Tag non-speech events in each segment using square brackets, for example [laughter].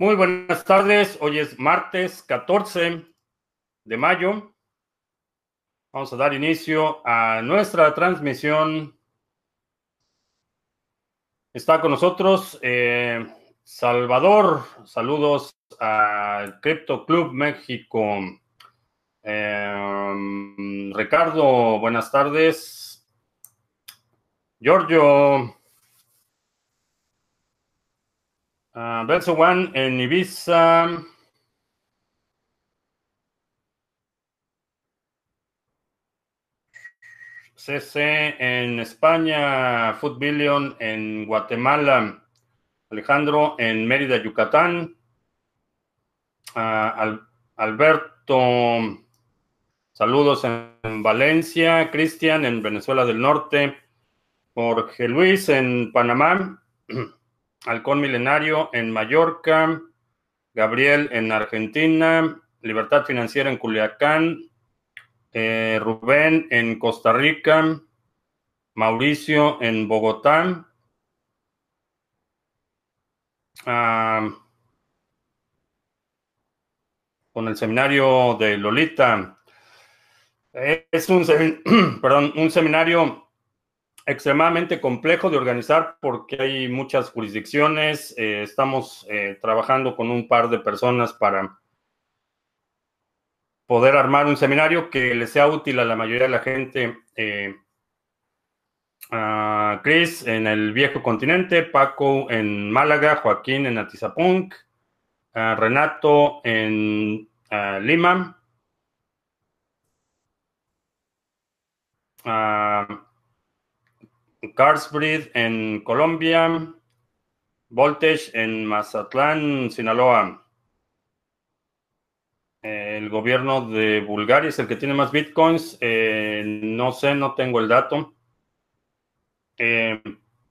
Muy buenas tardes. Hoy es martes 14 de mayo. Vamos a dar inicio a nuestra transmisión. Está con nosotros eh, Salvador. Saludos al Crypto Club México. Eh, Ricardo, buenas tardes. Giorgio. Uh, Belso One en Ibiza. CC en España, Food Billion en Guatemala, Alejandro en Mérida, Yucatán, Al Alberto, saludos en Valencia, Cristian en Venezuela del Norte, Jorge Luis en Panamá. [clears throat] Halcón Milenario en Mallorca, Gabriel en Argentina, Libertad Financiera en Culiacán, eh, Rubén en Costa Rica, Mauricio en Bogotá, ah, con el seminario de Lolita. Es un, [clears throat] seminario extremadamente complejo de organizar porque hay muchas jurisdicciones. Eh, estamos eh, trabajando con un par de personas para poder armar un seminario que le sea útil a la mayoría de la gente. Eh, Chris en el viejo continente, Paco en Málaga, Joaquín en Atizapunk, Renato en Lima. Carsbridge en Colombia, Voltage en Mazatlán, Sinaloa. El gobierno de Bulgaria es el que tiene más bitcoins. Eh, no sé, no tengo el dato. Eh,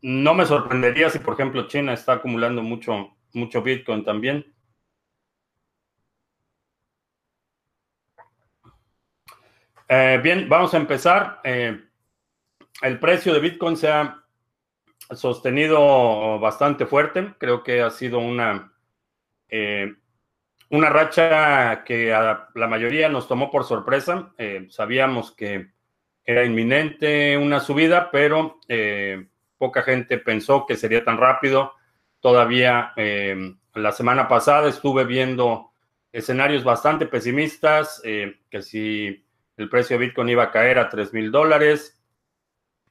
no me sorprendería si, por ejemplo, China está acumulando mucho, mucho bitcoin también. Eh, bien, vamos a empezar el precio de Bitcoin se ha sostenido bastante fuerte. Creo que ha sido una, eh, una racha que a la mayoría nos tomó por sorpresa. Eh, sabíamos que era inminente una subida, pero eh, poca gente pensó que sería tan rápido. Todavía la semana pasada estuve viendo escenarios bastante pesimistas, que si el precio de Bitcoin iba a caer a 3 mil dólares,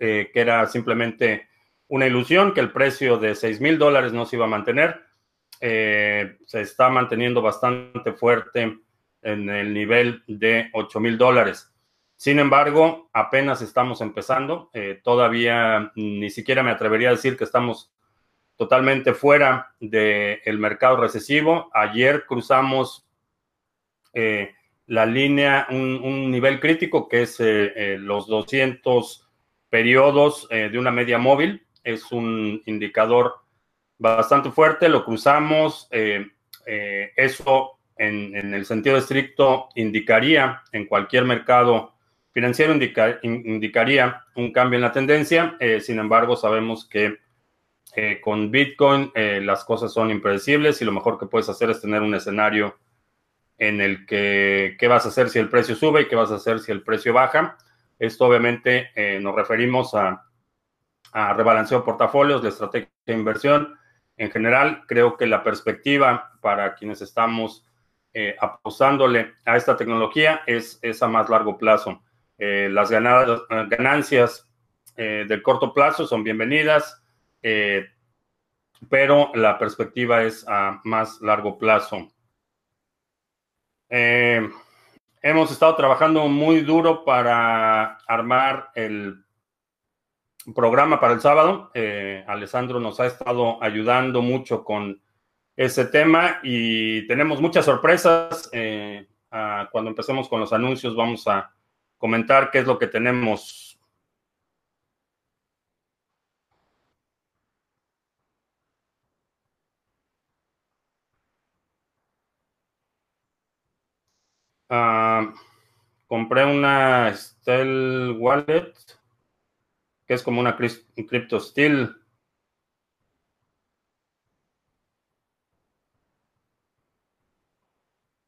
eh, que era simplemente una ilusión, que el precio de 6 mil dólares no se iba a mantener. Eh, se está manteniendo bastante fuerte en el nivel de 8 mil dólares. Sin embargo, apenas estamos empezando. Eh, todavía ni siquiera me atrevería a decir que estamos totalmente fuera del mercado recesivo. Ayer cruzamos la línea, un, un, nivel crítico que es los 200 periodos eh, de una media móvil. Es un indicador bastante fuerte, lo cruzamos. Eh, eh, eso en, el sentido estricto indicaría en cualquier mercado financiero, indicaría un cambio en la tendencia. sin embargo, sabemos que con Bitcoin las cosas son impredecibles y lo mejor que puedes hacer es tener un escenario en el que qué vas a hacer si el precio sube y qué vas a hacer si el precio baja. Esto obviamente eh, nos referimos a, a rebalanceo de portafolios, de estrategia de inversión. En general, creo que la perspectiva para quienes estamos eh, apostándole a esta tecnología es, es a más largo plazo. Eh, las ganadas, ganancias del corto plazo son bienvenidas, pero la perspectiva es a más largo plazo. Hemos estado trabajando muy duro para armar el programa para el sábado. Eh, Alessandro nos ha estado ayudando mucho con ese tema y tenemos muchas sorpresas. Eh, cuando empecemos con los anuncios vamos a comentar qué es lo que tenemos Ah, compré una Stell Wallet, que es como una Crypto Steel.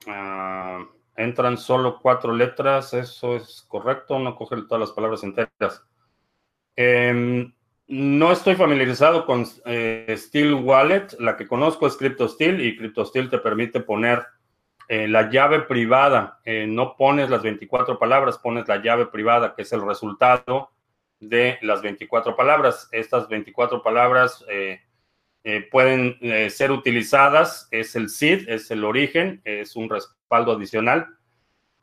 Ah, entran solo cuatro letras, eso es correcto, no coge todas las palabras enteras. Em, no estoy familiarizado con eh, Steel Wallet, la que conozco es CryptoSteel y CryptoSteel te permite poner eh, la llave privada, eh, no pones las 24 palabras, pones la llave privada, que es el resultado de las 24 palabras. Estas 24 palabras pueden ser utilizadas, es el seed, es el origen, es un respaldo adicional.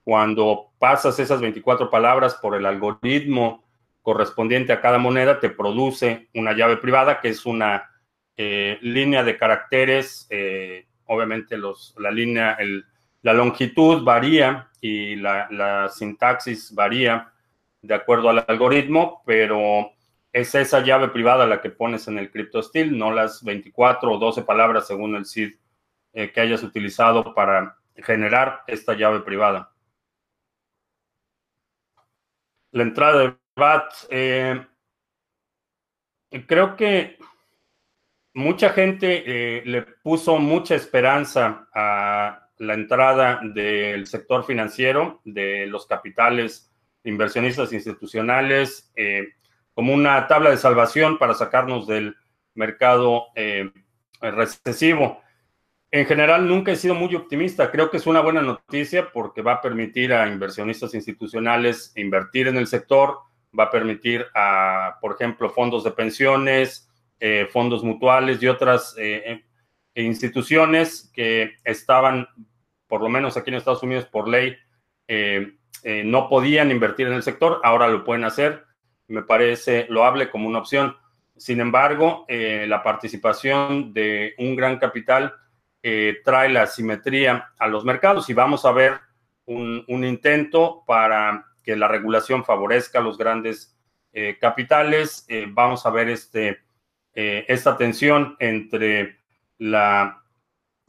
Cuando pasas esas 24 palabras por el algoritmo, correspondiente a cada moneda te produce una llave privada que es una eh, línea de caracteres. Eh, obviamente los, la línea, la longitud varía y la, sintaxis varía de acuerdo al algoritmo, pero es esa llave privada la que pones en el CryptoSteel, no las 24 o 12 palabras según el SID eh, que hayas utilizado para generar esta llave privada. La entrada de BAT, eh, creo que mucha gente eh, le puso mucha esperanza a la entrada del sector financiero, de los capitales inversionistas institucionales, eh, como una tabla de salvación para sacarnos del mercado recesivo. En general, nunca he sido muy optimista. Creo que es una buena noticia porque va a permitir a inversionistas institucionales invertir en el sector, va a permitir a, por ejemplo, fondos de pensiones, eh, fondos mutuales y otras eh, eh, instituciones que estaban, por lo menos aquí en Estados Unidos, por ley, no podían invertir en el sector, ahora lo pueden hacer. Me parece loable como una opción. Sin embargo, la participación de un gran capital trae la simetría a los mercados y vamos a ver un, un intento para que la regulación favorezca a los grandes eh, capitales. Eh, vamos a ver este, eh, esta tensión entre la,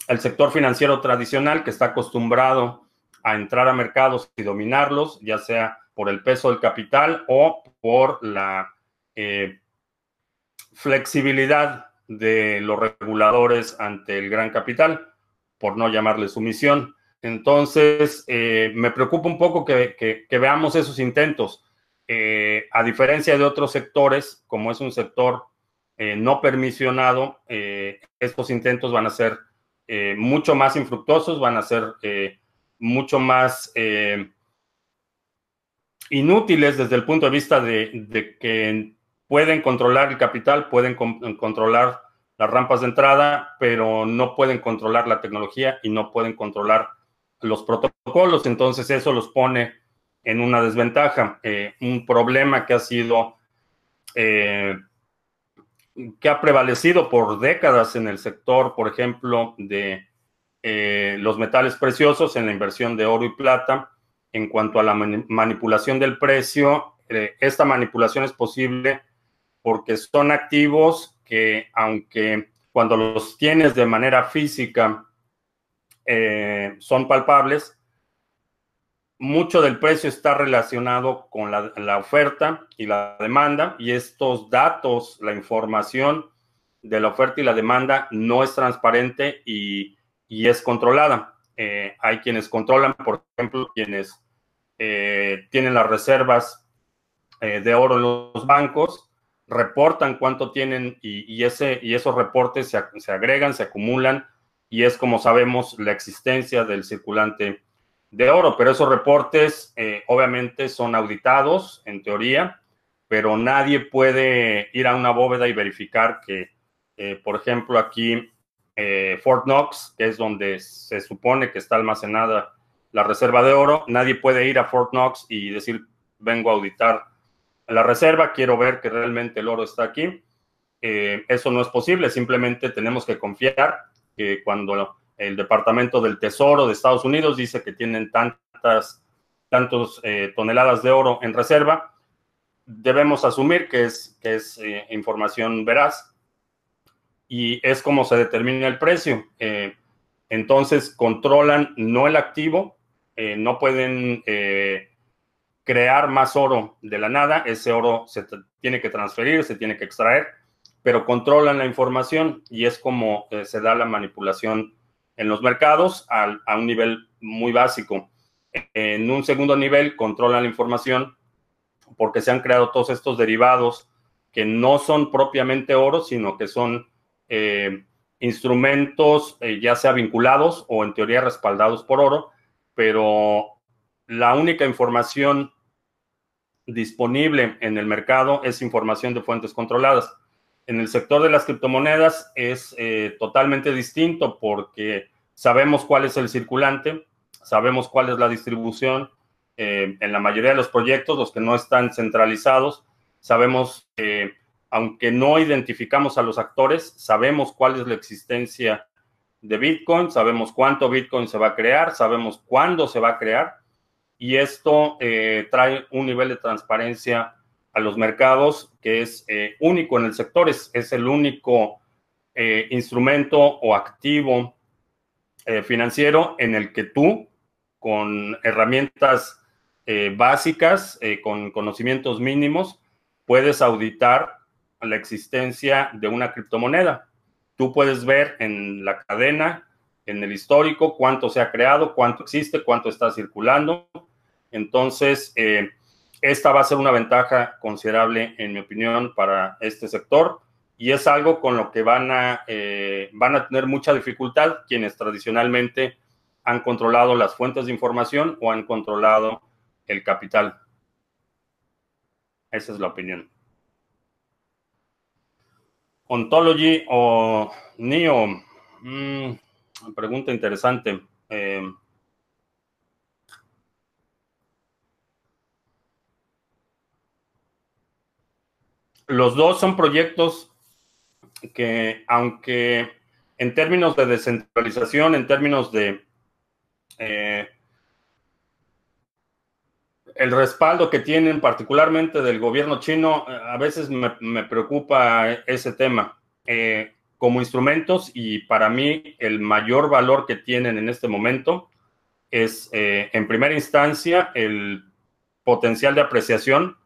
el sector financiero tradicional que está acostumbrado a entrar a mercados y dominarlos, ya sea por el peso del capital o por la flexibilidad de los reguladores ante el gran capital, por no llamarle sumisión. Entonces, eh, me preocupa un poco que, veamos esos intentos. Eh, a diferencia de otros sectores, como es un sector eh, no permisionado, estos intentos van a ser mucho más infructuosos, van a ser mucho más inútiles desde el punto de vista de, que pueden controlar el capital, pueden controlar las rampas de entrada, pero no pueden controlar la tecnología y no pueden controlar los protocolos, entonces eso los pone en una desventaja. Eh, un problema que ha sido, eh, que ha prevalecido por décadas en el sector, por ejemplo, de eh, los metales preciosos en la inversión de oro y plata. En cuanto a la manipulación del precio, esta manipulación es posible porque son activos que, aunque cuando los tienes de manera física, eh, son palpables. Mucho del precio está relacionado con la, oferta y la demanda y estos datos, la información de la oferta y la demanda no es transparente y, es controlada. Eh, hay quienes controlan, por ejemplo, quienes eh, tienen las reservas de oro en los bancos, reportan cuánto tienen y, ese, y esos reportes se, se agregan, se acumulan y es como sabemos la existencia del circulante de oro, pero esos reportes eh, obviamente son auditados en teoría, pero nadie puede ir a una bóveda y verificar que, eh, por ejemplo, aquí eh, Fort Knox, que es donde se supone que está almacenada la reserva de oro, nadie puede ir a Fort Knox y decir, vengo a auditar la reserva, quiero ver que realmente el oro está aquí. eso no es posible, simplemente tenemos que confiar que cuando el Departamento del Tesoro de Estados Unidos dice que tienen tantas tantos eh, toneladas de oro en reserva, debemos asumir que es, que es eh, información veraz y es como se determina el precio. Eh, entonces, controlan no el activo, no pueden crear más oro de la nada, ese oro se tiene que transferir, se tiene que extraer pero controlan la información y es como se da la manipulación en los mercados a un nivel muy básico. En un segundo nivel controlan la información porque se han creado todos estos derivados que no son propiamente oro, sino que son eh, instrumentos eh, ya sea vinculados o en teoría respaldados por oro, pero la única información disponible en el mercado es información de fuentes controladas. En el sector de las criptomonedas es eh, totalmente distinto porque sabemos cuál es el circulante, sabemos cuál es la distribución. Eh, en la mayoría de los proyectos, los que no están centralizados, sabemos, que aunque no identificamos a los actores, sabemos cuál es la existencia de Bitcoin, sabemos cuánto Bitcoin se va a crear, sabemos cuándo se va a crear y esto eh, trae un nivel de transparencia a los mercados que es eh, único en el sector, es, es el único eh, instrumento o activo financiero en el que tú, con herramientas básicas, con conocimientos mínimos, puedes auditar la existencia de una criptomoneda. Tú puedes ver en la cadena, en el histórico, cuánto se ha creado, cuánto existe, cuánto está circulando, entonces, eh, esta va a ser una ventaja considerable, en mi opinión, para este sector y es algo con lo que van a, eh, van a tener mucha dificultad quienes tradicionalmente han controlado las fuentes de información o han controlado el capital. Esa es la opinión. Ontology o NIO. Mm, pregunta interesante. Eh, los dos son proyectos que, aunque en términos de descentralización, en términos de eh, el respaldo que tienen particularmente del gobierno chino, a veces me, preocupa ese tema. Eh, como instrumentos y para mí el mayor valor que tienen en este momento es, eh, en primera instancia, el potencial de apreciación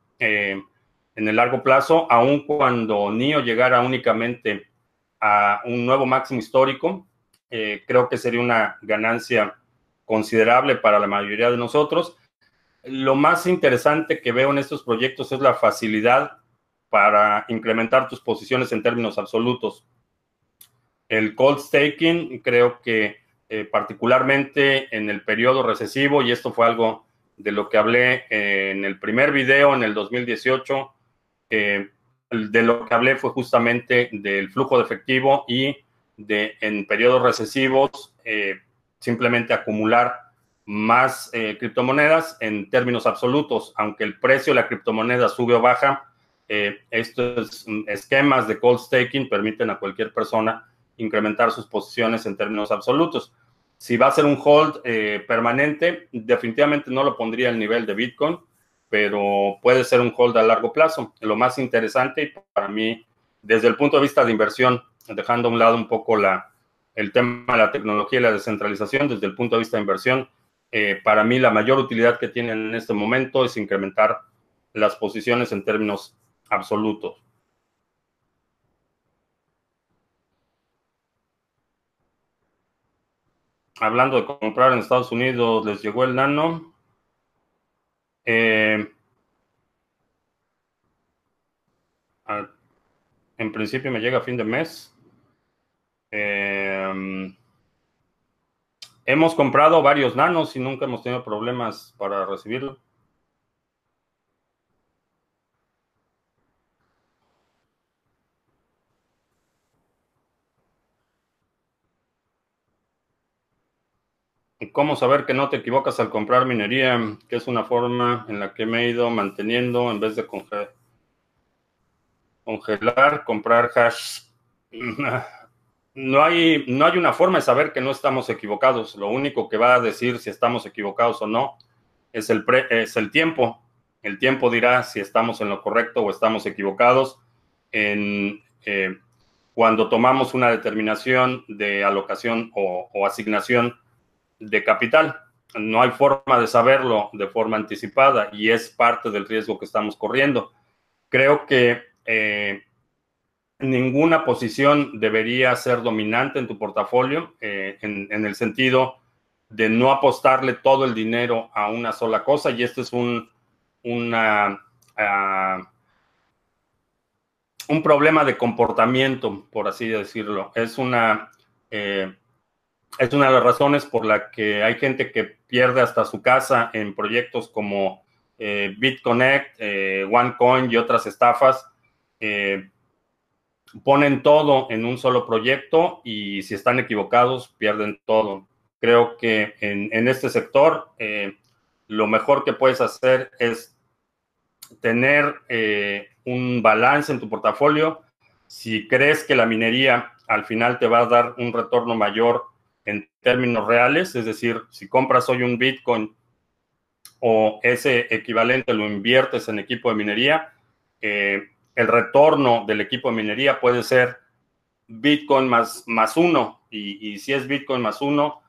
en el largo plazo, aun cuando NIO llegara únicamente a un nuevo máximo histórico, eh, creo que sería una ganancia considerable para la mayoría de nosotros. Lo más interesante que veo en estos proyectos es la facilidad para incrementar tus posiciones en términos absolutos. El cold staking, creo que eh, particularmente en el periodo recesivo, y esto fue algo de lo que hablé en el primer video en el 2018, de lo que hablé fue justamente del flujo de efectivo y de en periodos recesivos eh, simplemente acumular más eh, criptomonedas en términos absolutos, aunque el precio de la criptomoneda sube o baja, eh, estos esquemas de cold staking permiten a cualquier persona incrementar sus posiciones en términos absolutos. Si va a ser un hold permanente, definitivamente no lo pondría al nivel de Bitcoin, pero puede ser un hold a largo plazo. Lo más interesante para mí, desde el punto de vista de inversión, dejando a un lado un poco la, el tema de la tecnología y la descentralización, desde el punto de vista de inversión, eh, para mí la mayor utilidad que tienen en este momento es incrementar las posiciones en términos absolutos. Hablando de comprar en Estados Unidos, les llegó el nano. Eh, en principio me llega a fin de mes. Eh, hemos comprado varios nanos y nunca hemos tenido problemas para recibirlo. ¿Cómo saber que no te equivocas al comprar minería? Que es una forma en la que me he ido manteniendo en vez de congelar, comprar hash. No hay, no hay una forma de saber que no estamos equivocados. Lo único que va a decir si estamos equivocados o no es el, es el tiempo. El tiempo dirá si estamos en lo correcto o estamos equivocados. En, eh, cuando tomamos una determinación de alocación o asignación de capital. No hay forma de saberlo de forma anticipada y es parte del riesgo que estamos corriendo. Creo que eh, ninguna posición debería ser dominante en tu portafolio, eh, en, el sentido de no apostarle todo el dinero a una sola cosa. Y esto es un, ah, un problema de comportamiento, por así decirlo. Es una, eh, es una de las razones por la que hay gente que pierde hasta su casa en proyectos como eh, BitConnect, OneCoin y otras estafas ponen todo en un solo proyecto y si están equivocados pierden todo. Creo que en, este sector eh, lo mejor que puedes hacer es tener eh, un balance en tu portafolio. Si crees que la minería al final te va a dar un retorno mayor en términos reales, es decir, si compras hoy un Bitcoin o ese equivalente lo inviertes en equipo de minería, eh, el retorno del equipo de minería puede ser Bitcoin más, más uno. Y, si es Bitcoin más uno,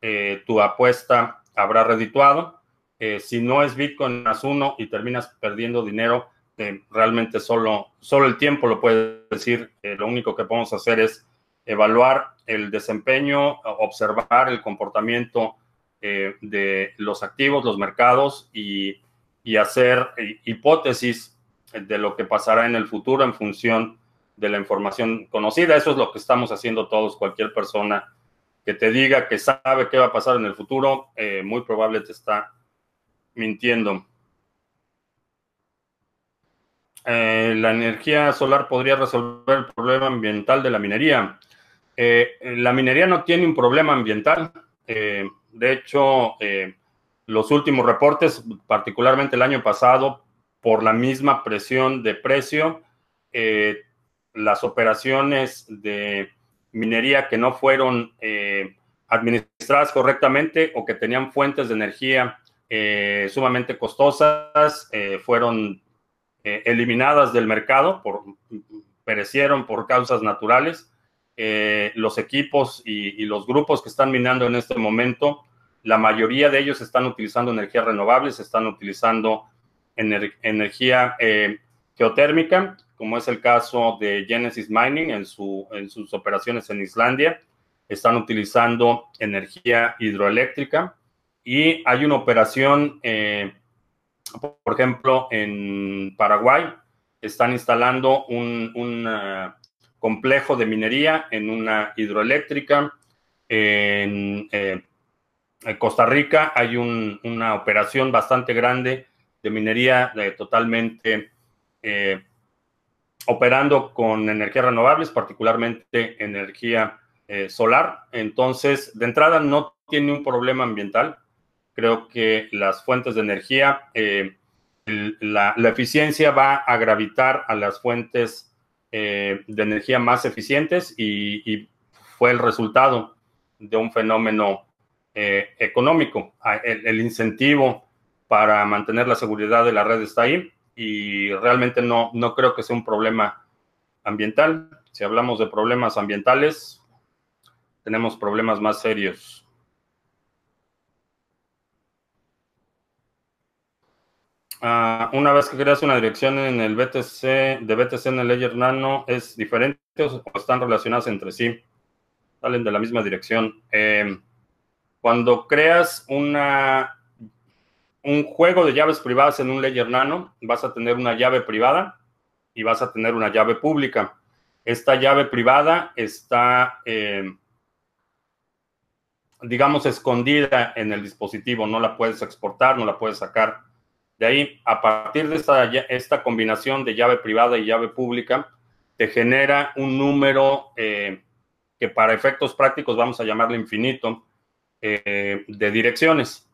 eh, tu apuesta habrá redituado. Eh, si no es Bitcoin más uno y terminas perdiendo dinero, eh, realmente solo, solo el tiempo lo puede decir. lo único que podemos hacer es evaluar el desempeño, observar el comportamiento de los activos, los mercados y, y hacer hipótesis de lo que pasará en el futuro en función de la información conocida. Eso es lo que estamos haciendo todos. Cualquier persona que te diga que sabe qué va a pasar en el futuro, eh, muy probable te está mintiendo. Eh, la energía solar podría resolver el problema ambiental de la minería. Eh, la minería no tiene un problema ambiental. de hecho, los últimos reportes, particularmente el año pasado, por la misma presión de precio, eh, las operaciones de minería que no fueron eh, administradas correctamente o que tenían fuentes de energía eh, sumamente costosas fueron eliminadas del mercado, por, perecieron por causas naturales. Los equipos y, y los grupos que están minando en este momento, la mayoría de ellos están utilizando energías renovables, están utilizando energía eh, geotérmica, como es el caso de Genesis Mining en, su, en sus operaciones en Islandia. Están utilizando energía hidroeléctrica y hay una operación, eh, por ejemplo, en Paraguay, están instalando un, uh, complejo de minería en una hidroeléctrica. En, eh, Costa Rica hay una operación bastante grande de minería totalmente eh, operando con energías renovables, particularmente energía eh, solar. Entonces, de entrada, no tiene un problema ambiental. Creo que las fuentes de energía, eh, la, eficiencia va a gravitar a las fuentes de energía más eficientes y, fue el resultado de un fenómeno económico. Ah, el incentivo para mantener la seguridad de la red está ahí y realmente no, no creo que sea un problema ambiental. Si hablamos de problemas ambientales, tenemos problemas más serios. Ah, una vez que creas una dirección en el BTC, de BTC en el Ledger Nano, ¿es diferente o están relacionadas entre sí? Salen de la misma dirección. Eh, cuando creas una un juego de llaves privadas en un Ledger Nano, vas a tener una llave privada y vas a tener una llave pública. Esta llave privada está, eh, digamos, escondida en el dispositivo, no la puedes exportar, no la puedes sacar. De ahí, a partir de esta, esta combinación de llave privada y llave pública, te genera un número eh, que para efectos prácticos vamos a llamarle infinito eh, de direcciones.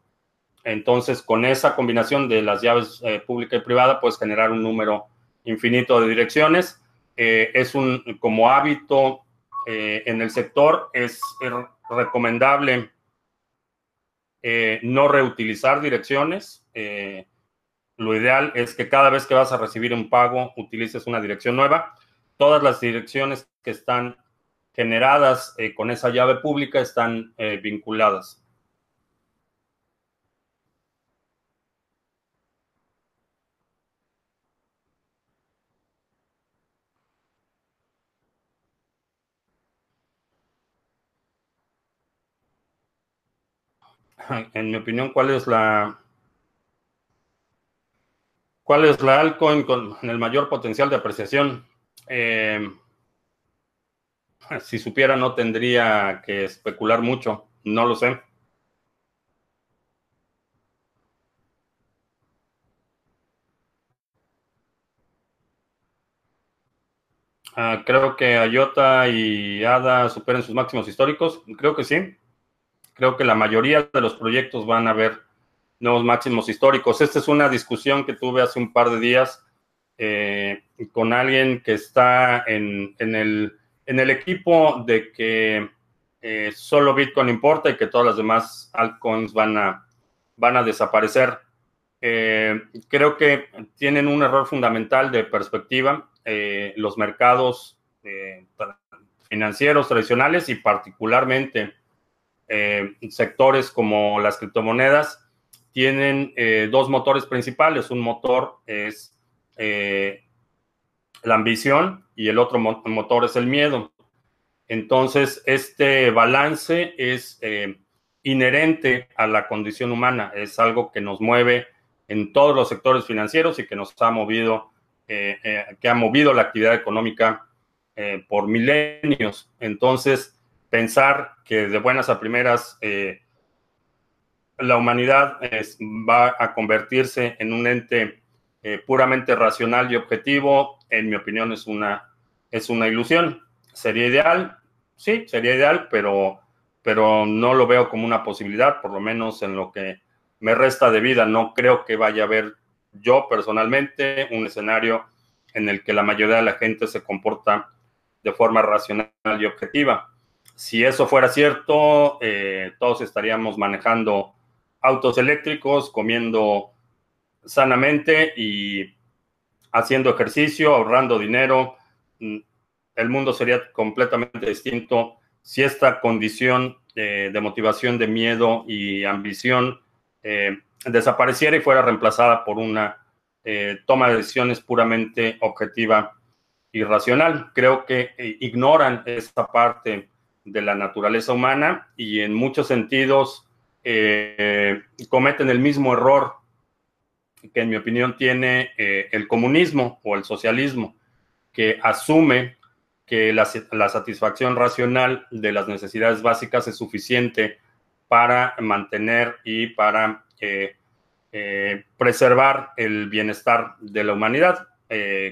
Entonces, con esa combinación de las llaves eh, pública y privada, puedes generar un número infinito de direcciones. Es un, como hábito en el sector, es recomendable no reutilizar direcciones. Lo ideal es que cada vez que vas a recibir un pago utilices una dirección nueva. Todas las direcciones que están generadas eh, con esa llave pública están eh, vinculadas. En mi opinión, ¿cuál es la cuál es la altcoin con el mayor potencial de apreciación? Eh, si supiera, no tendría que especular mucho. No lo sé. Ah, creo que IOTA y ADA superen sus máximos históricos. Creo que sí. Creo que la mayoría de los proyectos van a ver nuevos máximos históricos. Esta es una discusión que tuve hace un par de días eh, con alguien que está en, el, en, el, equipo de que eh, solo Bitcoin importa y que todas las demás altcoins van a, van a desaparecer. Eh, creo que tienen un error fundamental de perspectiva. los mercados financieros tradicionales y particularmente sectores como las criptomonedas tienen dos motores principales. Un motor es eh, la ambición y el otro motor es el miedo. Entonces, este balance es eh, inherente a la condición humana, es algo que nos mueve en todos los sectores financieros y que nos ha movido, eh, que ha movido la actividad económica por milenios. Entonces, pensar que de buenas a primeras la humanidad va a convertirse en un ente eh, puramente racional y objetivo, en mi opinión, es una, es una ilusión. ¿Sería ideal? Sí, sería ideal, pero, pero no lo veo como una posibilidad, por lo menos en lo que me resta de vida. No creo que vaya a haber yo personalmente un escenario en el que la mayoría de la gente se comporta de forma racional y objetiva. Si eso fuera cierto, eh, todos estaríamos manejando autos eléctricos, comiendo sanamente y haciendo ejercicio, ahorrando dinero, mm, el mundo sería completamente distinto si esta condición de motivación de miedo y ambición eh, desapareciera y fuera reemplazada por una eh, toma de decisiones puramente objetiva y racional. Creo que eh, ignoran esta parte de la naturaleza humana y en muchos sentidos cometen el mismo error que en mi opinión tiene eh, el comunismo o el socialismo, que asume que la, satisfacción racional de las necesidades básicas es suficiente para mantener y para eh, eh, preservar el bienestar de la humanidad,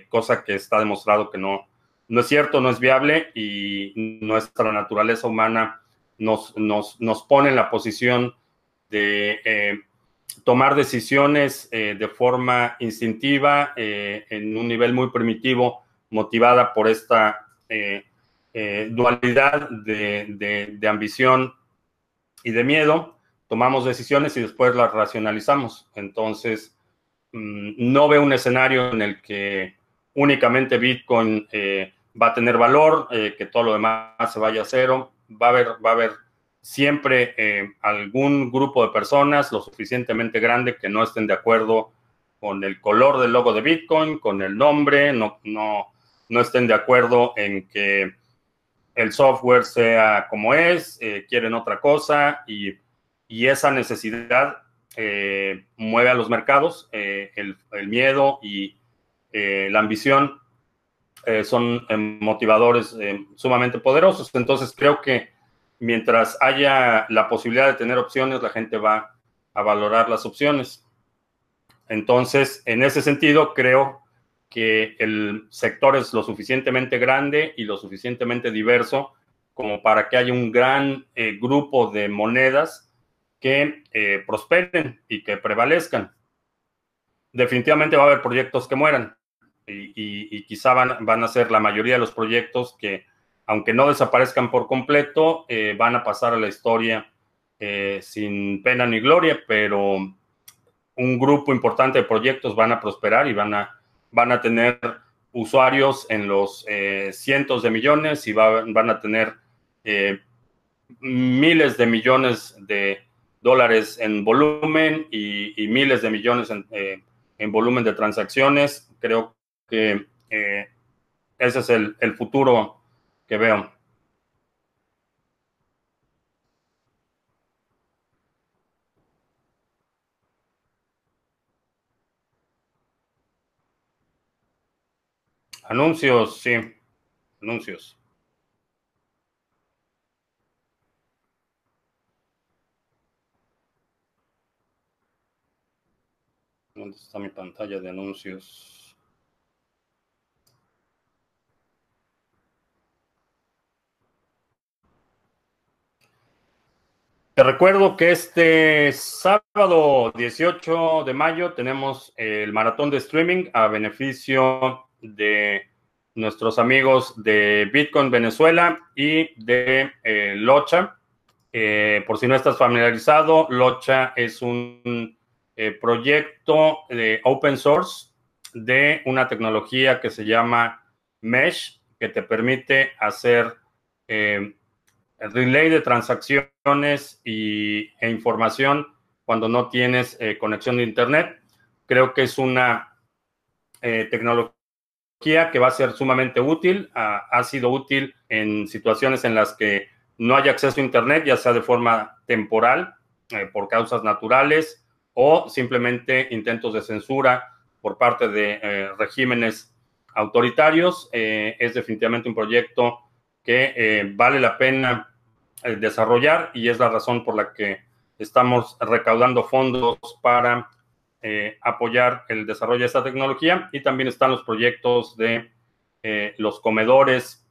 cosa que está demostrado que no, no es cierto, no es viable y nuestra naturaleza humana nos, nos, nos pone en la posición de tomar decisiones eh, de forma instintiva, eh, en un nivel muy primitivo, motivada por esta eh, dualidad de, ambición y de miedo, tomamos decisiones y después las racionalizamos. Entonces, mm, no veo un escenario en el que únicamente Bitcoin va a tener valor, que todo lo demás se vaya a cero. Va a va a haber siempre eh, algún grupo de personas lo suficientemente grande que no estén de acuerdo con el color del logo de Bitcoin, con el nombre, no, no, no estén de acuerdo en que el software sea como es, eh, quieren otra cosa y, esa necesidad eh, mueve a los mercados, el, el, miedo y la ambición son motivadores sumamente poderosos. Entonces creo que mientras haya la posibilidad de tener opciones, la gente va a valorar las opciones. Entonces, en ese sentido, creo que el sector es lo suficientemente grande y lo suficientemente diverso como para que haya un gran eh, grupo de monedas que eh, prosperen y que prevalezcan. Definitivamente va a haber proyectos que mueran y, quizá van, van, a ser la mayoría de los proyectos que aunque no desaparezcan por completo, eh, van a pasar a la historia eh, sin pena ni gloria, pero un grupo importante de proyectos van a prosperar y van a, van a tener usuarios en los eh, cientos de millones y van a tener miles de millones de dólares en volumen y, miles de millones en, en, volumen de transacciones. Creo que ese es el, el futuro que vean. Anuncios, sí. Anuncios. ¿Dónde está mi pantalla de anuncios? Te recuerdo que este sábado 18 de mayo tenemos el maratón de streaming a beneficio de nuestros amigos de Bitcoin Venezuela y de eh, Locha. Eh, por si no estás familiarizado, Locha es un eh, proyecto de open source de una tecnología que se llama Mesh, que te permite hacer el relay de transacciones y, e información cuando no tienes conexión de Internet. Creo que es una tecnología que va a ser sumamente útil. Ha, sido útil en situaciones en las que no hay acceso a Internet, ya sea de forma temporal, eh, por causas naturales, o simplemente intentos de censura por parte de eh, regímenes autoritarios. Eh, es definitivamente un proyecto que vale la pena desarrollar y es la razón por la que estamos recaudando fondos para eh, apoyar el desarrollo de esta tecnología. Y también están los proyectos de eh, los comedores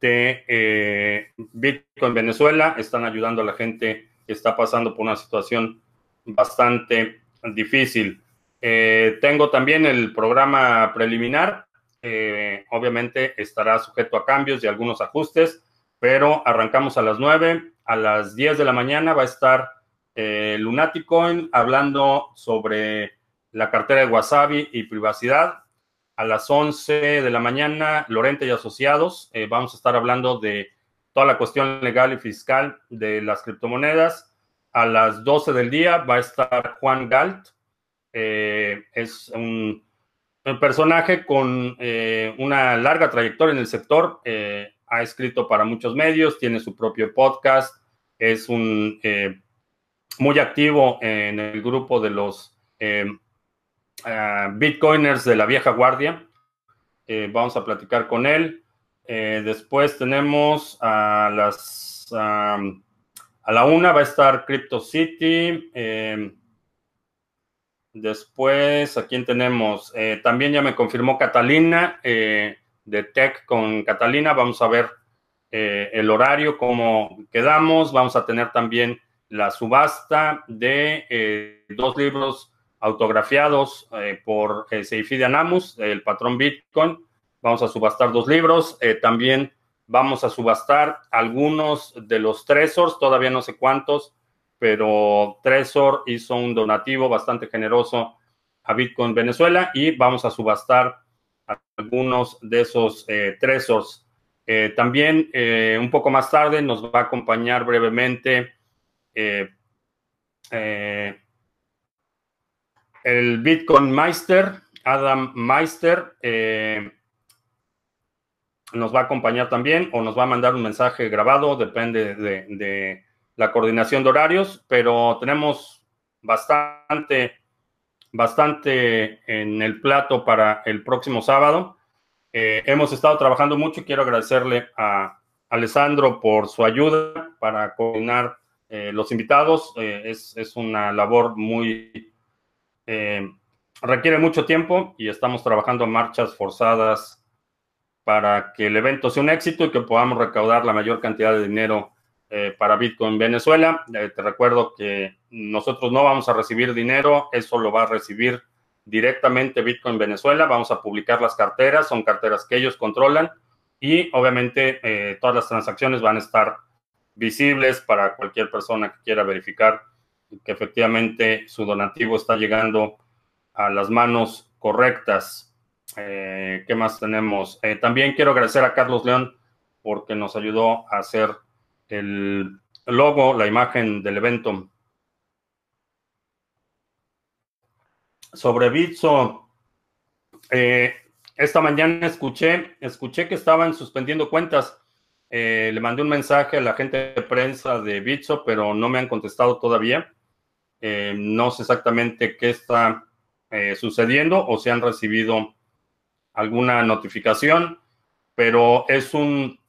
de eh, Bitcoin Venezuela, están ayudando a la gente que está pasando por una situación bastante difícil. tengo también el programa preliminar, obviamente estará sujeto a cambios y algunos ajustes, pero arrancamos a las 9, a las 10 de la mañana va a estar eh, Lunaticoin hablando sobre la cartera de Wasabi y privacidad. A las 11 de la mañana, Lorente y Asociados, eh, vamos a estar hablando de toda la cuestión legal y fiscal de las criptomonedas. A las 12 del día va a estar Juan Galt. Eh, es un, un, personaje con eh, una larga trayectoria en el sector. Ha escrito para muchos medios, tiene su propio podcast, es un muy activo en el grupo de los eh, ah, Bitcoiners de la vieja guardia. Eh, vamos a platicar con él. Eh, después tenemos a las a la una va a estar Crypto City. después, ¿a quién tenemos? también ya me confirmó Catalina de Tech con Catalina. Vamos a ver el horario, cómo quedamos. Vamos a tener también la subasta de eh, dos libros autografiados eh, por eh, Seifi de Anamus, el patrón Bitcoin. Vamos a subastar dos libros. Eh, también vamos a subastar algunos de los Tresors, todavía no sé cuántos, pero Tresor hizo un donativo bastante generoso a Bitcoin Venezuela y vamos a subastar algunos de esos Tresors. también un poco más tarde nos va a acompañar brevemente eh, eh, el Bitcoin Meister, Adam Meister, eh, nos va a acompañar también o nos va a mandar un mensaje grabado, depende de, la coordinación de horarios, pero tenemos bastante, bastante en el plato para el próximo sábado. hemos estado trabajando mucho y quiero agradecerle a Alessandro por su ayuda para coordinar eh, los invitados. Eh, es, una labor muy... Eh, requiere mucho tiempo y estamos trabajando marchas forzadas para que el evento sea un éxito y que podamos recaudar la mayor cantidad de dinero para Bitcoin Venezuela. te recuerdo que nosotros no vamos a recibir dinero, eso lo va a recibir directamente Bitcoin Venezuela. Vamos a publicar las carteras, son carteras que ellos controlan y obviamente todas las transacciones van a estar visibles para cualquier persona que quiera verificar que efectivamente su donativo está llegando a las manos correctas. Eh, ¿Qué más tenemos? Eh, también quiero agradecer a Carlos León porque nos ayudó a hacer el logo, la imagen del evento. Sobre Bitso, eh, esta mañana escuché, escuché que estaban suspendiendo cuentas. Eh, le mandé un mensaje a la gente de prensa de Bitso, pero no me han contestado todavía. Eh, no sé exactamente qué está sucediendo o si han recibido alguna notificación, pero es un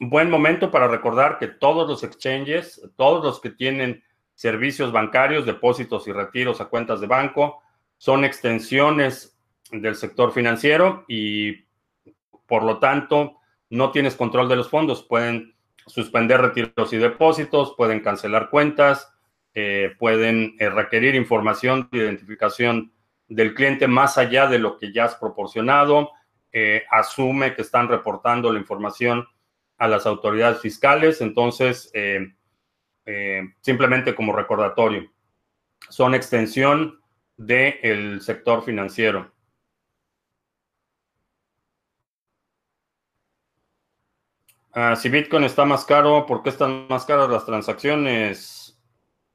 buen momento para recordar que todos los exchanges, todos los que tienen servicios bancarios, depósitos y retiros a cuentas de banco, son extensiones del sector financiero y por lo tanto no tienes control de los fondos. Pueden suspender retiros y depósitos, pueden cancelar cuentas, eh, pueden eh, requerir información de identificación del cliente más allá de lo que ya has proporcionado, eh, asume que están reportando la información a las autoridades fiscales, entonces simplemente como recordatorio, son extensión del sector financiero. Ah, si Bitcoin está más caro, ¿por qué están más caras las transacciones?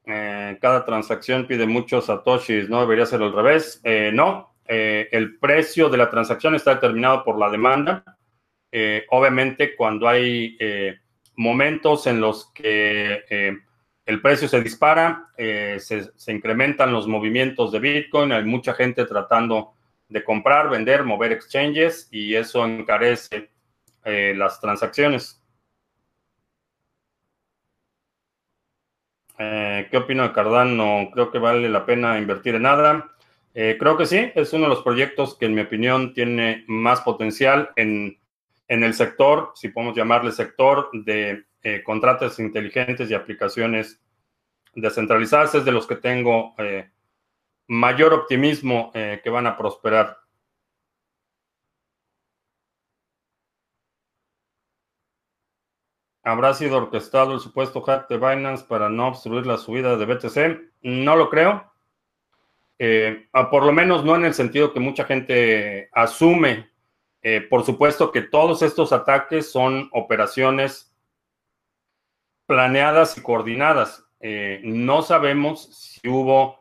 Eh, cada transacción pide muchos satoshis, ¿no? Debería ser al revés. Eh, no, eh, el precio de la transacción está determinado por la demanda. Obviamente, cuando hay momentos en los que el precio se dispara, se, se, incrementan los movimientos de Bitcoin, hay mucha gente tratando de comprar, vender, mover exchanges y eso encarece eh, las transacciones. Eh, ¿Qué opino de Cardano? Creo que vale la pena invertir en nada. Eh, creo que sí, es uno de los proyectos que en mi opinión tiene más potencial en, en el sector, si podemos llamarle sector, de contratos inteligentes y aplicaciones descentralizadas. Es de los que tengo mayor optimismo que van a prosperar. ¿Habrá sido orquestado el supuesto hack de Binance para no obstruir la subida de BTC? No lo creo. Eh, por lo menos no en el sentido que mucha gente asume. Eh, por supuesto que todos estos ataques son operaciones planeadas y coordinadas. Eh, no sabemos si hubo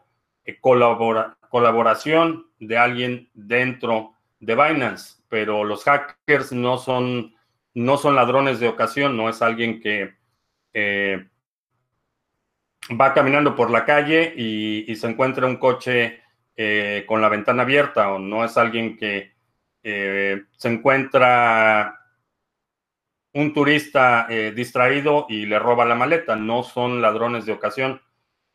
colaboración de alguien dentro de Binance, pero los hackers no son ladrones de ocasión, no es alguien que eh, va caminando por la calle y, se encuentra un coche eh, con la ventana abierta, o no es alguien que eh, se encuentra un turista distraído y le roba la maleta, no son ladrones de ocasión.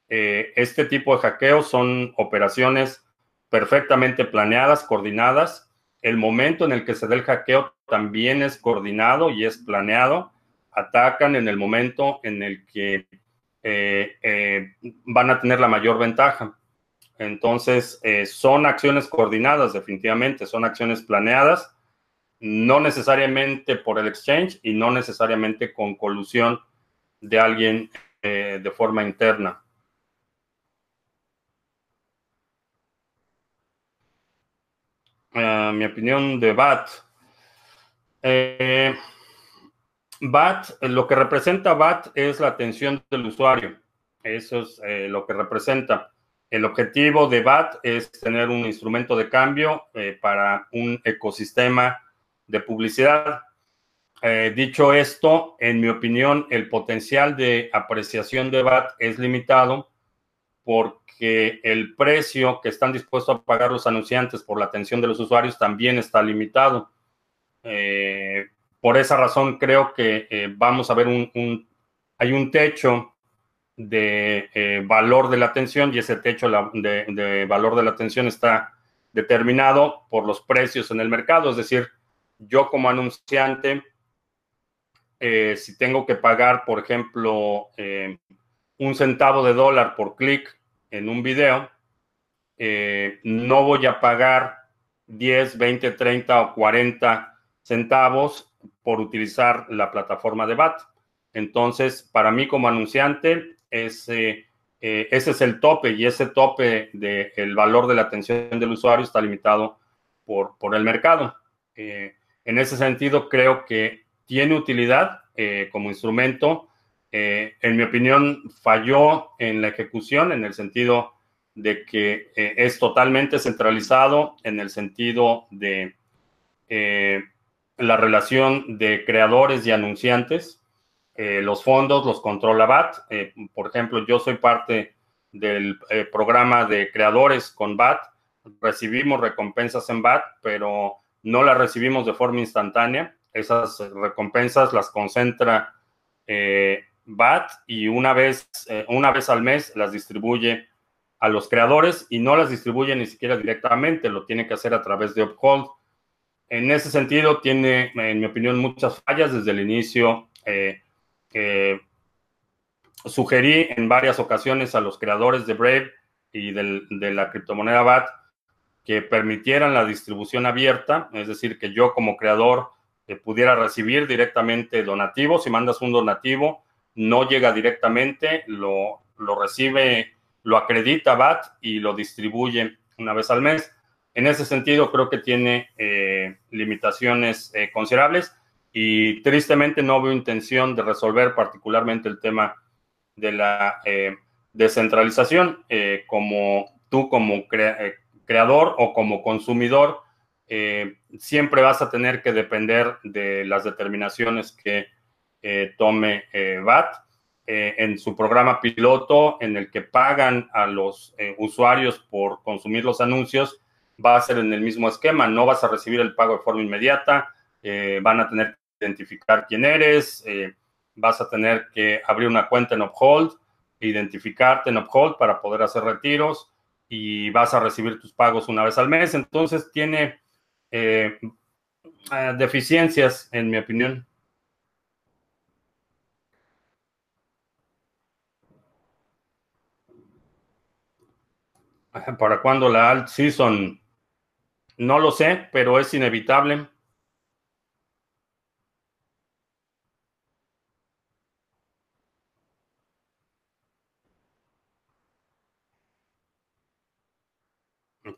este tipo de hackeos son operaciones perfectamente planeadas, coordinadas, el momento en el que se da el hackeo también es coordinado y es planeado. Atacan en el momento en el que eh, eh, van a tener la mayor ventaja. Entonces, eh, son acciones coordinadas, definitivamente, son acciones planeadas, no necesariamente por el exchange y no necesariamente con colusión de alguien de forma interna. mi opinión de BAT. Eh, BAT, lo que representa BAT es la atención del usuario. Eso es eh, lo que representa. El objetivo de BAT es tener un instrumento de cambio eh, para un ecosistema de publicidad. dicho esto, en mi opinión, el potencial de apreciación de BAT es limitado porque el precio que están dispuestos a pagar los anunciantes por la atención de los usuarios también está limitado. Eh, por esa razón creo que eh, vamos a ver un, hay un techo de eh, valor de la atención y ese techo de, valor de la atención está determinado por los precios en el mercado. Es decir, yo como anunciante, si tengo que pagar, por ejemplo, un centavo de dólar por clic en un video, eh, no voy a pagar 10, 20, 30 o 40 centavos por utilizar la plataforma de BAT. Entonces, para mí como anunciante, ese, eh, ese es el tope y ese tope del valor de la atención del usuario está limitado por, por el mercado. Eh, en ese sentido, creo que tiene utilidad como instrumento eh, en mi opinión, falló en la ejecución en el sentido de que eh, es totalmente centralizado, en el sentido de eh, la relación de creadores y anunciantes. Los fondos los controla BAT. por ejemplo, yo soy parte del programa de creadores con BAT. Recibimos recompensas en BAT, pero no las recibimos de forma instantánea. Esas recompensas las concentra BAT y una vez, una vez al mes las distribuye a los creadores y no las distribuye ni siquiera directamente, lo tiene que hacer a través de Uphold. En ese sentido, tiene, en mi opinión, muchas fallas desde el inicio. Eh, sugerí en varias ocasiones a los creadores de Brave y de la criptomoneda BAT que permitieran la distribución abierta, es decir, que yo como creador eh, pudiera recibir directamente donativos. Si mandas un donativo, no llega directamente, lo, lo recibe lo acredita BAT y lo distribuye una vez al mes. En ese sentido, creo que tiene eh, limitaciones eh, considerables y tristemente no veo intención de resolver particularmente el tema de la eh, descentralización. como tú como creador o como consumidor, siempre vas a tener que depender de las determinaciones que tome eh, en su programa piloto en el que pagan a los eh, usuarios por consumir los anuncios, va a ser en el mismo esquema, no vas a recibir el pago de forma inmediata, eh, van a tener identificar quién eres, vas a tener que abrir una cuenta en Uphold, identificarte en Uphold para poder hacer retiros y vas a recibir tus pagos una vez al mes. Entonces tiene deficiencias, en mi opinión. ¿Para cuándo la alt season? No lo sé, pero es inevitable.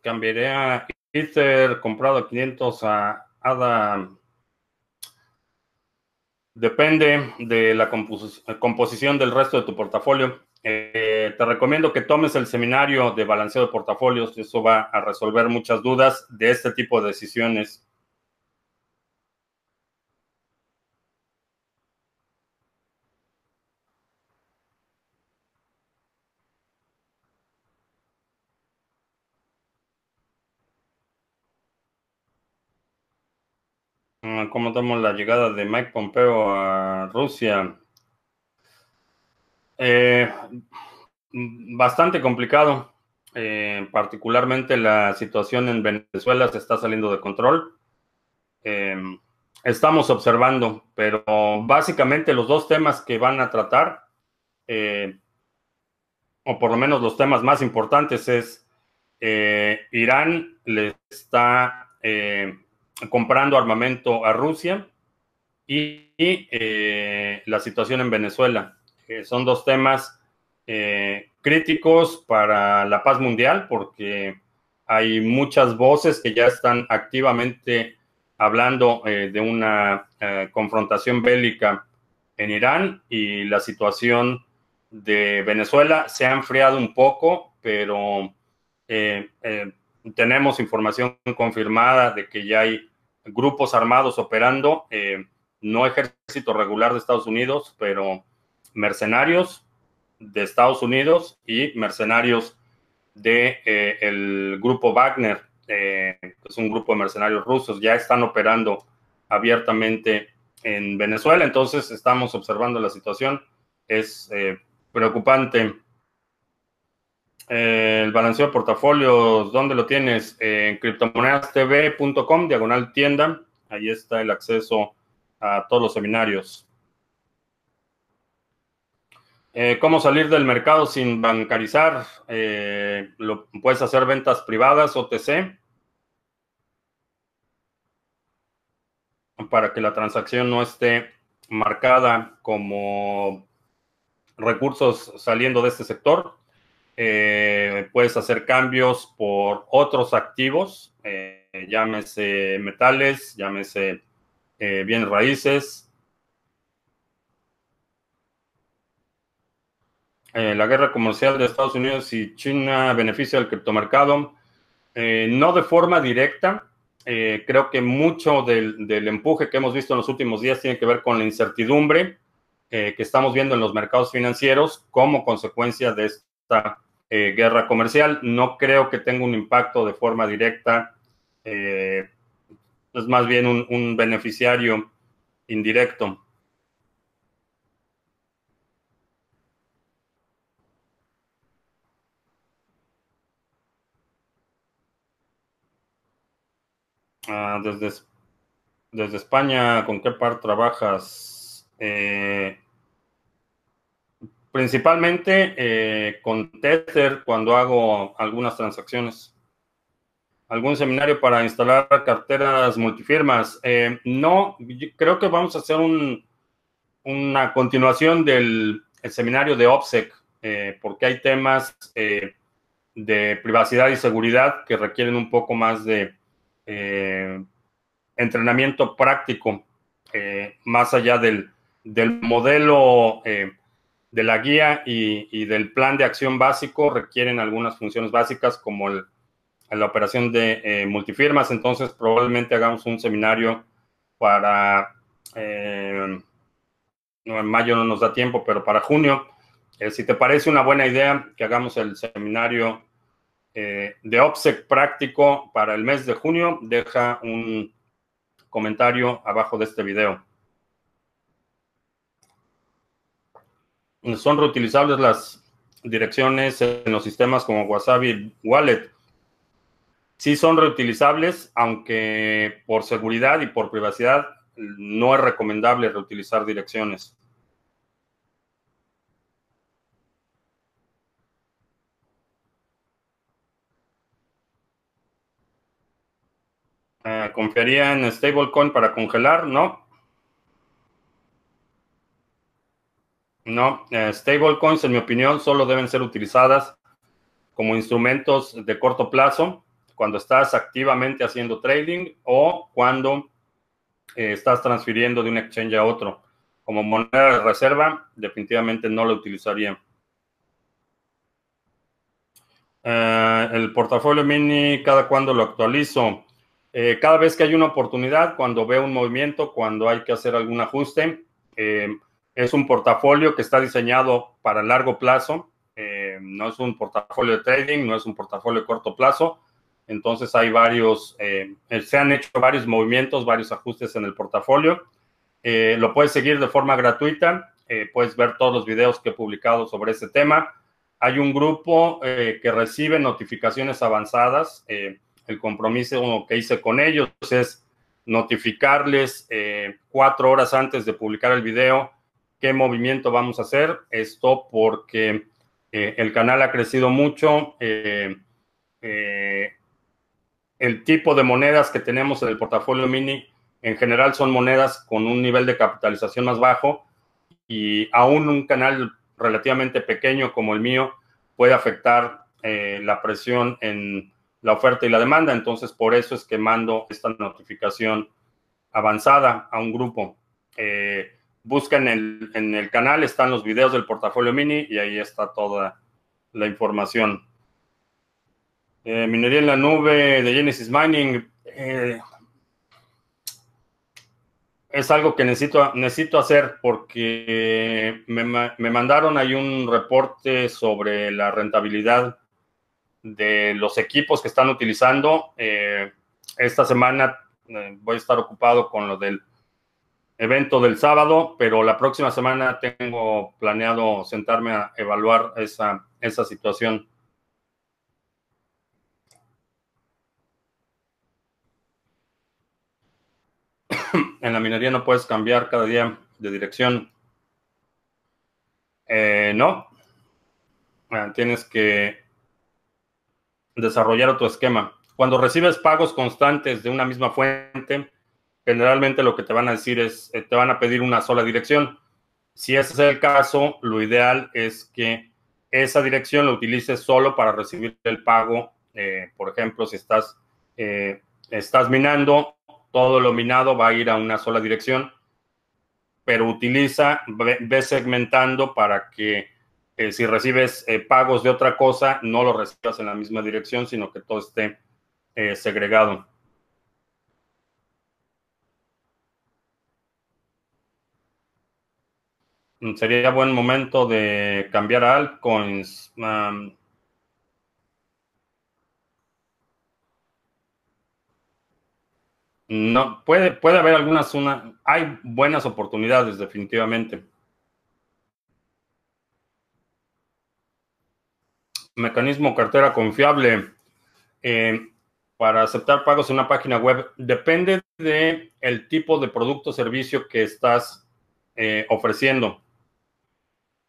Cambiaré a Ether comprado a 500 a ADA. Depende de la composición del resto de tu portafolio. Eh, te recomiendo que tomes el seminario de balanceo de portafolios. Eso va a resolver muchas dudas de este tipo de decisiones. Mm, ¿Cómo tomo la llegada de Mike Pompeo a Rusia? Eh, bastante complicado. Eh, particularmente la situación en Venezuela se está saliendo de control. Eh, estamos observando, pero básicamente los dos temas que van a tratar, o por lo menos los temas más importantes, es Irán le está comprando armamento a Rusia y la situación en Venezuela son dos temas eh, críticos para la paz mundial, porque hay muchas voces que ya están activamente hablando eh, de una eh, confrontación bélica en Irán y la situación de Venezuela se ha enfriado un poco, pero tenemos información confirmada de que ya hay grupos armados operando, no ejército regular de Estados Unidos, pero mercenarios de Estados Unidos y mercenarios de eh, el grupo Wagner, eh, es un grupo de mercenarios rusos, ya están operando abiertamente en Venezuela. Entonces estamos observando la situación. Es eh, preocupante. El balanceo de portafolios, ¿dónde lo tienes? en criptomonedastv.com, diagonal tienda. Ahí está el acceso a todos los seminarios. Eh, ¿Cómo salir del mercado sin bancarizar? Eh, puedes hacer ventas privadas, OTC, para que la transacción no esté marcada como recursos saliendo de este sector. Eh, puedes hacer cambios por otros activos, llámese metales, llámese bienes raíces, Eh, la guerra comercial de Estados Unidos y China beneficia al criptomercado. Eh, no de forma directa. Eh, creo que mucho del, empuje que hemos visto en los últimos días tiene que ver con la incertidumbre que estamos viendo en los mercados financieros como consecuencia de esta guerra comercial. No creo que tenga un impacto de forma directa es más bien un, beneficiario indirecto. Ah, desde, desde España, ¿con qué par trabajas? Eh, principalmente eh, con Tether cuando hago algunas transacciones algún seminario para instalar carteras multifirmas. Eh, no, creo que vamos a hacer una continuación del seminario de OPSEC, eh, porque hay temas de privacidad y seguridad que requieren un poco más de entrenamiento práctico, más allá del, modelo de la guía y del plan de acción básico, requieren algunas funciones básicas como el la operación de eh, multifirmas, entonces probablemente hagamos un seminario para, eh, en mayo no nos da tiempo, pero para junio, eh, si te parece una buena idea que hagamos el seminario de OPSEC práctico para el mes de junio, deja un comentario abajo de este video. Son reutilizables las direcciones en los sistemas como Wasabi Wallet sí son reutilizables, aunque por seguridad y por privacidad no es recomendable reutilizar direcciones. Eh, ¿Confiaría en stablecoin para congelar? No. No, eh, stablecoins en mi opinión solo deben ser utilizadas como instrumentos de corto plazo cuando estás activamente haciendo trading o cuando eh, estás transfiriendo de un exchange a otro. Como moneda de reserva, definitivamente no lo utilizaría. Eh, el portafolio mini, ¿cada cuando lo actualizo? Eh, cada vez que hay una oportunidad, cuando veo un movimiento, cuando hay que hacer algún ajuste, es un portafolio que está diseñado para largo plazo. no es un portafolio de trading, no es un portafolio de corto plazo entonces hay varios, eh, se han hecho varios movimientos, varios ajustes en el portafolio. Eh, lo puedes seguir de forma gratuita, eh, puedes ver todos los videos que he publicado sobre este tema. Hay un grupo que recibe notificaciones avanzadas. el compromiso que hice con ellos es notificarles cuatro horas antes de publicar el video qué movimiento vamos a hacer. Esto porque el canal ha crecido mucho. Eh, el tipo de monedas que tenemos en el portafolio mini en general son monedas con un nivel de capitalización más bajo y aún un canal relativamente pequeño como el mío puede afectar eh, la presión en la oferta y la demanda. Entonces, por eso es que mando esta notificación avanzada a un grupo. Eh, buscan en el canal, están los videos del portafolio mini y ahí está toda la información. Eh, minería en la nube de Genesis Mining. Eh, es algo que necesito, necesito hacer porque me, mandaron ahí un reporte sobre la rentabilidad de los equipos que están utilizando. Eh, esta semana voy a estar ocupado con lo del evento del sábado, pero la próxima semana tengo planeado sentarme a evaluar esa, esa situación. [coughs] en la minería no puedes cambiar cada día de dirección. Eh, no. Ah, tienes que desarrollar otro esquema. Cuando recibes pagos constantes de una misma fuente, generalmente lo que te van a decir es, eh, te van a pedir una sola dirección. Si ese es el caso, lo ideal es que esa dirección la utilices solo para recibir el pago. Eh, por ejemplo, si estás, estás minando todo lo minado va a ir a una sola dirección, pero utiliza, ve, segmentando para que eh, si recibes eh, pagos de otra cosa, no lo recibas en la misma dirección, sino que todo esté eh, segregado. Sería buen momento de cambiar a altcoins. No, puede, puede haber algunas, una, hay buenas oportunidades definitivamente. Mecanismo cartera confiable eh, para aceptar pagos en una página web. Depende de el tipo de producto o servicio que estás eh, ofreciendo.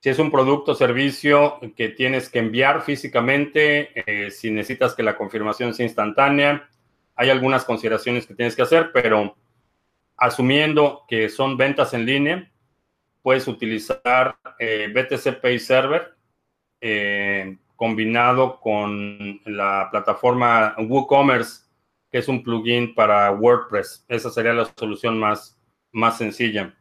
Si es un producto o servicio que tienes que enviar físicamente, eh, si necesitas que la confirmación sea instantánea, hay algunas consideraciones que tienes que hacer, pero asumiendo que son ventas en línea, puedes utilizar eh, BTC Pay Server eh, combinado con la plataforma WooCommerce, que es un plugin para WordPress. Esa sería la solución más, más sencilla.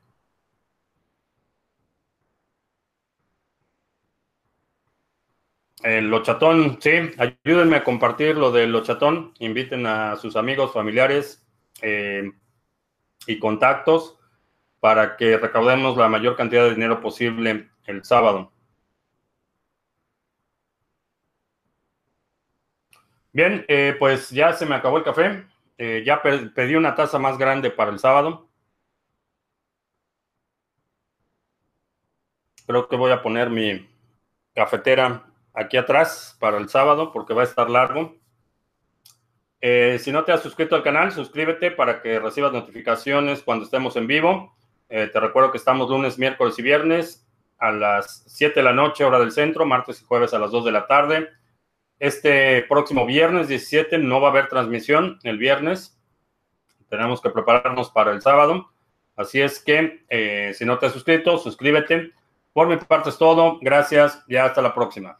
El lochatón, sí, ayúdenme a compartir lo del lochatón, inviten a sus amigos, familiares eh, y contactos para que recaudemos la mayor cantidad de dinero posible el sábado. Bien, eh, pues ya se me acabó el café. Eh, ya pedí una taza más grande para el sábado. Creo que voy a poner mi cafetera aquí atrás para el sábado porque va a estar largo. Eh, si no te has suscrito al canal, suscríbete para que recibas notificaciones cuando estemos en vivo. Eh, te recuerdo que estamos lunes, miércoles y viernes a las 7 de la noche, hora del centro, martes y jueves a las 2 de la tarde. Este próximo viernes 17 no va a haber transmisión el viernes. Tenemos que prepararnos para el sábado. Así es que eh, si no te has suscrito, suscríbete. Por mi parte es todo. Gracias y hasta la próxima.